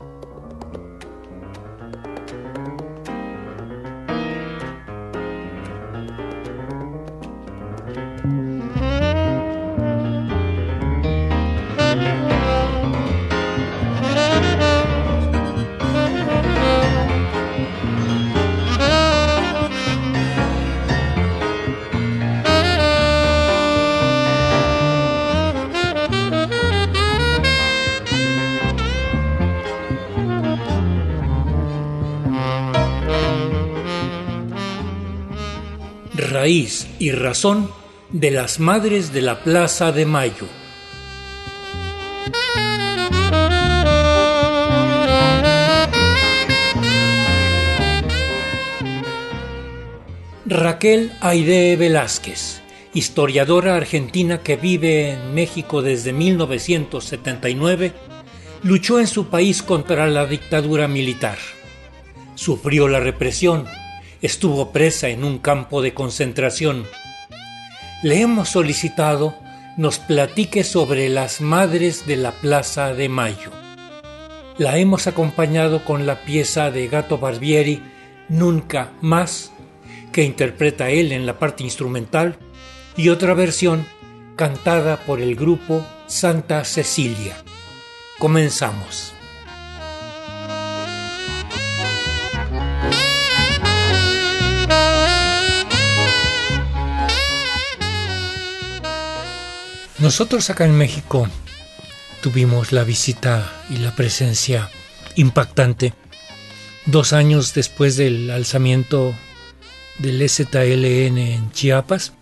you y razón de las Madres de la Plaza de Mayo. Raquel Aide Velázquez, historiadora argentina que vive en México desde 1979, luchó en su país contra la dictadura militar. Sufrió la represión estuvo presa en un campo de concentración. Le hemos solicitado nos platique sobre las madres de la Plaza de Mayo. La hemos acompañado con la pieza de Gato Barbieri, Nunca más, que interpreta él en la parte instrumental, y otra versión cantada por el grupo Santa Cecilia. Comenzamos. Nosotros acá en México tuvimos la visita y la presencia impactante dos años después del alzamiento del STLN en Chiapas.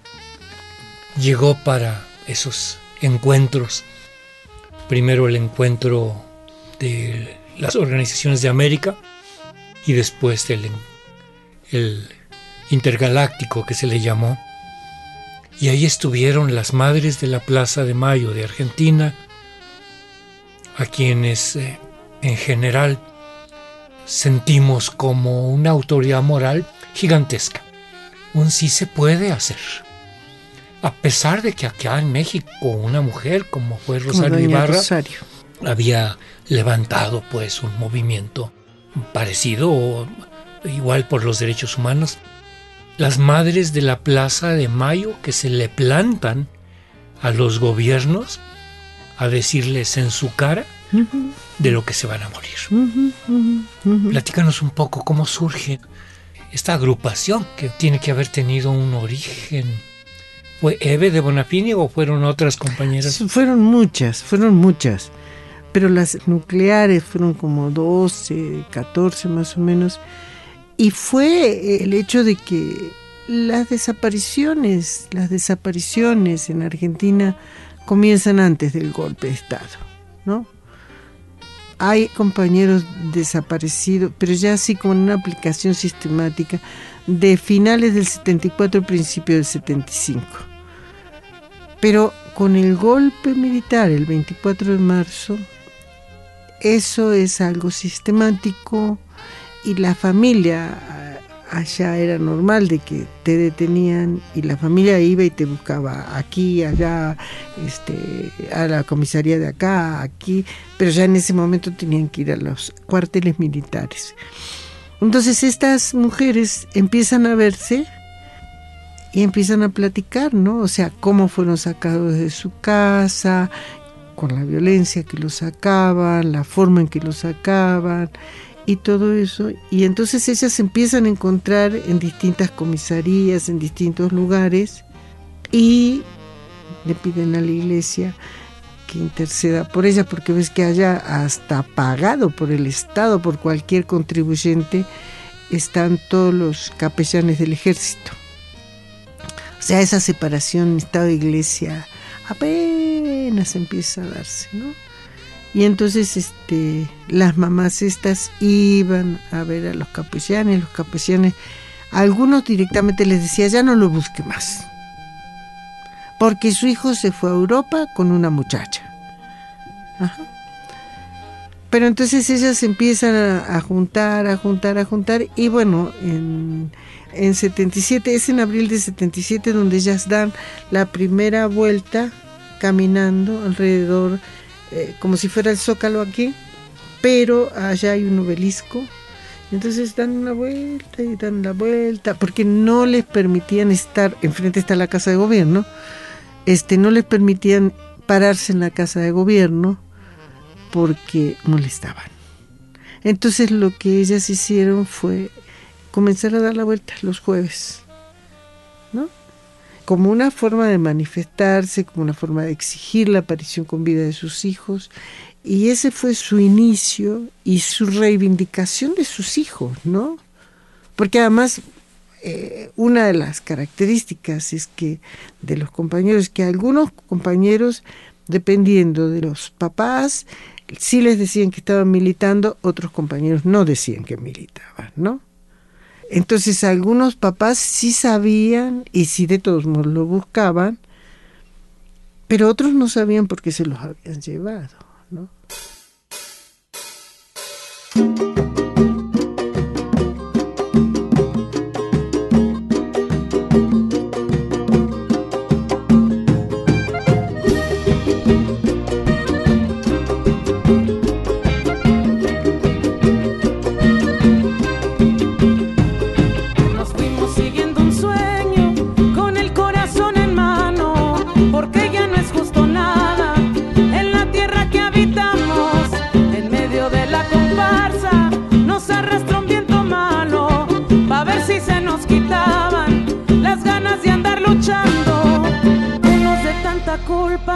Llegó para esos encuentros, primero el encuentro de las organizaciones de América y después el intergaláctico que se le llamó y ahí estuvieron las madres de la Plaza de Mayo de Argentina, a quienes eh, en general sentimos como una autoridad moral gigantesca. Un sí se puede hacer. A pesar de que acá en México una mujer como fue Rosario Ibarra había levantado pues un movimiento parecido o igual por los derechos humanos, las madres de la Plaza de Mayo que se le plantan a los gobiernos a decirles en su cara de lo que se van a morir. Platícanos un poco cómo surge esta agrupación que tiene que haber tenido un origen. ¿Fue Eve de Bonafini o fueron otras compañeras? Fueron muchas, fueron muchas. Pero las nucleares fueron como 12, 14 más o menos y fue el hecho de que las desapariciones, las desapariciones en Argentina comienzan antes del golpe de Estado, ¿no? Hay compañeros desaparecidos, pero ya así como en una aplicación sistemática de finales del 74, principio del 75. Pero con el golpe militar el 24 de marzo, eso es algo sistemático, y la familia allá era normal de que te detenían y la familia iba y te buscaba aquí, allá, este, a la comisaría de acá, aquí, pero ya en ese momento tenían que ir a los cuarteles militares. Entonces estas mujeres empiezan a verse y empiezan a platicar, ¿no? O sea, cómo fueron sacados de su casa, con la violencia que los sacaban, la forma en que los sacaban, y todo eso. Y entonces ellas se empiezan a encontrar en distintas comisarías, en distintos lugares, y le piden a la iglesia que interceda por ella, porque ves que haya hasta pagado por el Estado, por cualquier contribuyente, están todos los capellanes del ejército. O sea, esa separación Estado-Iglesia apenas empieza a darse, ¿no? Y entonces este, las mamás estas iban a ver a los capellanes, los capellanes, algunos directamente les decía, ya no lo busque más, porque su hijo se fue a Europa con una muchacha. Pero entonces ellas empiezan a, juntar, a juntar, a juntar, y bueno, en, en 77, es en abril de 77 donde ellas dan la primera vuelta caminando alrededor eh, como si fuera el zócalo aquí, pero allá hay un obelisco entonces dan una vuelta y dan la vuelta, porque no les permitían estar, enfrente está la casa de gobierno, este, no les permitían pararse en la casa de gobierno porque molestaban. Entonces lo que ellas hicieron fue comenzar a dar la vuelta los jueves, ¿no? Como una forma de manifestarse, como una forma de exigir la aparición con vida de sus hijos y ese fue su inicio y su reivindicación de sus hijos, ¿no? Porque además eh, una de las características es que de los compañeros, que algunos compañeros, dependiendo de los papás, sí les decían que estaban militando, otros compañeros no decían que militaban, ¿no? Entonces algunos papás sí sabían y sí de todos modos lo buscaban, pero otros no sabían por qué se los habían llevado. ¿no?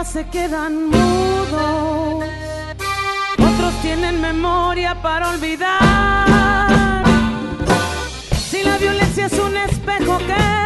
Se quedan mudos, otros tienen memoria para olvidar. Si la violencia es un espejo que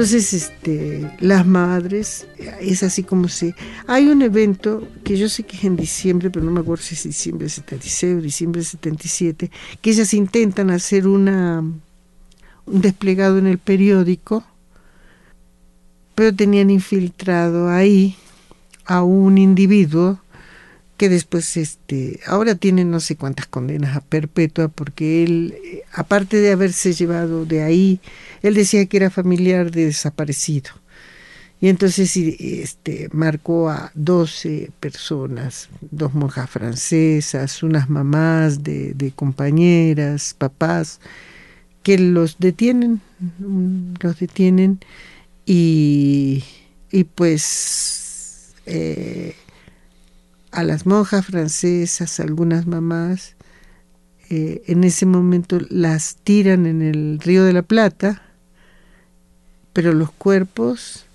Entonces, este, las madres, es así como se... Hay un evento que yo sé que es en diciembre, pero no me acuerdo si es diciembre de 76 o diciembre de 77, que ellas intentan hacer una, un desplegado en el periódico, pero tenían infiltrado ahí a un individuo que después, este, ahora tiene no sé cuántas condenas a perpetua, porque él, eh, aparte de haberse llevado de ahí, él decía que era familiar de desaparecido. Y entonces este, marcó a 12 personas, dos monjas francesas, unas mamás de, de compañeras, papás, que los detienen, mm, los detienen y, y pues eh, a las monjas francesas, algunas mamás, eh, en ese momento las tiran en el río de la Plata, pero los cuerpos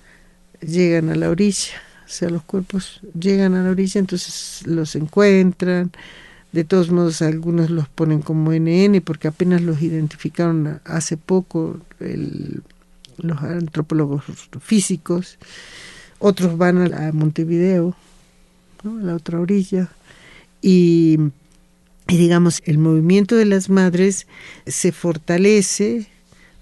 llegan a la orilla, o sea, los cuerpos llegan a la orilla, entonces los encuentran, de todos modos algunos los ponen como NN porque apenas los identificaron hace poco los antropólogos físicos, otros van a Montevideo, a la otra orilla, y, y digamos, el movimiento de las madres se fortalece,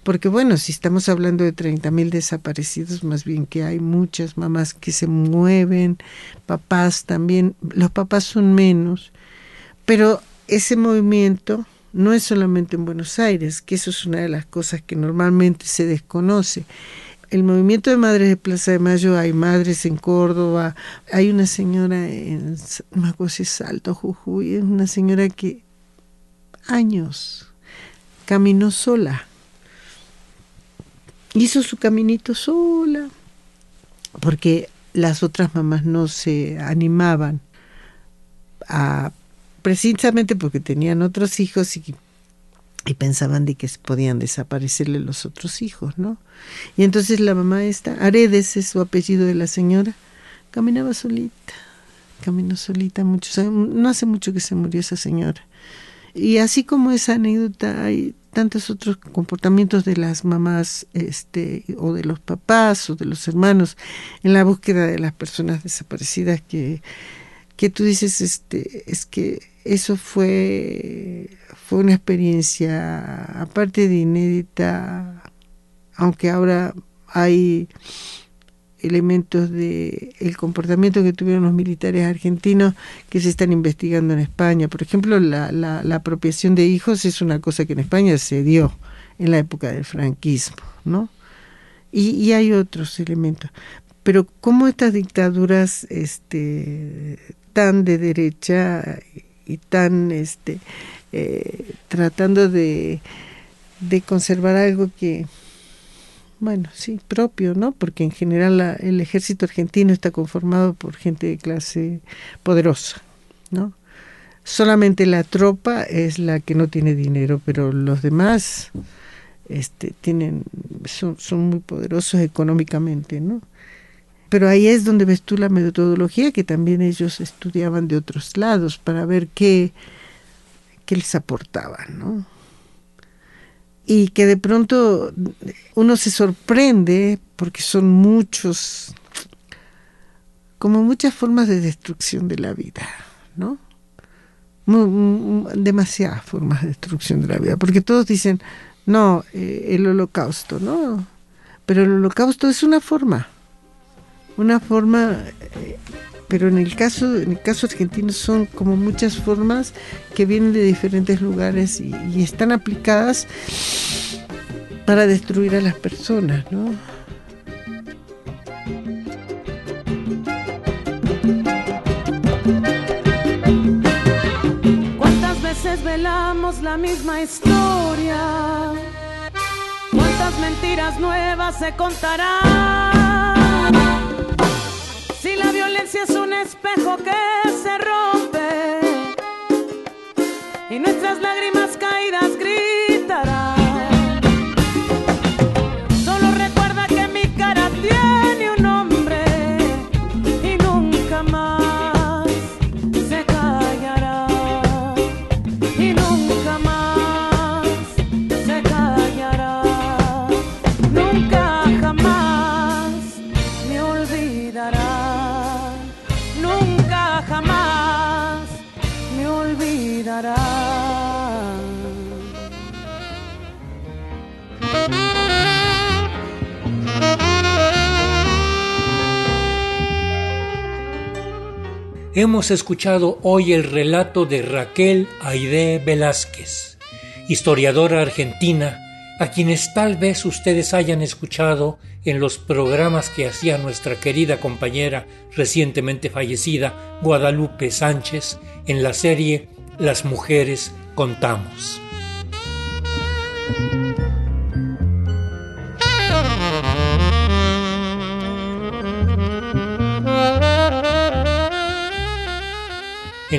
porque bueno, si estamos hablando de 30.000 desaparecidos, más bien que hay muchas mamás que se mueven, papás también, los papás son menos, pero ese movimiento no es solamente en Buenos Aires, que eso es una de las cosas que normalmente se desconoce. El movimiento de madres de Plaza de Mayo, hay madres en Córdoba, hay una señora en, es Salto, Jujuy, es una señora que años caminó sola, hizo su caminito sola, porque las otras mamás no se animaban a precisamente porque tenían otros hijos y, y pensaban de que podían desaparecerle los otros hijos, ¿no? Y entonces la mamá esta, Aredes es su apellido de la señora, caminaba solita, caminó solita muchos años, no hace mucho que se murió esa señora. Y así como esa anécdota hay tantos otros comportamientos de las mamás este o de los papás o de los hermanos en la búsqueda de las personas desaparecidas que que tú dices este es que eso fue fue una experiencia aparte de inédita aunque ahora hay elementos de el comportamiento que tuvieron los militares argentinos que se están investigando en España. Por ejemplo, la, la, la apropiación de hijos es una cosa que en España se dio en la época del franquismo, ¿no? Y, y hay otros elementos. Pero cómo estas dictaduras este, tan de derecha y tan este, eh, tratando de, de conservar algo que, bueno, sí, propio, ¿no? Porque en general la, el ejército argentino está conformado por gente de clase poderosa, ¿no? Solamente la tropa es la que no tiene dinero, pero los demás este, tienen, son, son muy poderosos económicamente, ¿no? Pero ahí es donde ves tú la metodología que también ellos estudiaban de otros lados para ver qué, qué les aportaban, ¿no? y que de pronto uno se sorprende porque son muchos, como muchas formas de destrucción de la vida, ¿no? demasiadas formas de destrucción de la vida, porque todos dicen, no, eh, el holocausto, ¿no? Pero el holocausto es una forma, una forma eh, pero en el caso en el caso argentino son como muchas formas que vienen de diferentes lugares y, y están aplicadas para destruir a las personas, ¿no? ¿Cuántas veces velamos la misma historia? ¿Cuántas mentiras nuevas se contarán? Espejo que se rompe. Y nuestras lágrimas Hemos escuchado hoy el relato de Raquel Aide Velázquez, historiadora argentina, a quienes tal vez ustedes hayan escuchado en los programas que hacía nuestra querida compañera recientemente fallecida Guadalupe Sánchez en la serie Las mujeres contamos.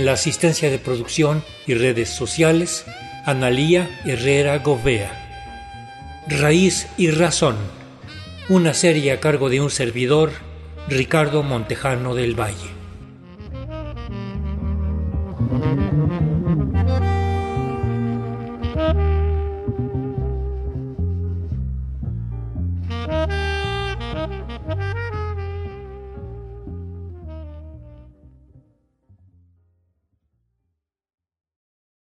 La asistencia de producción y redes sociales, Analía Herrera Govea. Raíz y Razón, una serie a cargo de un servidor, Ricardo Montejano del Valle.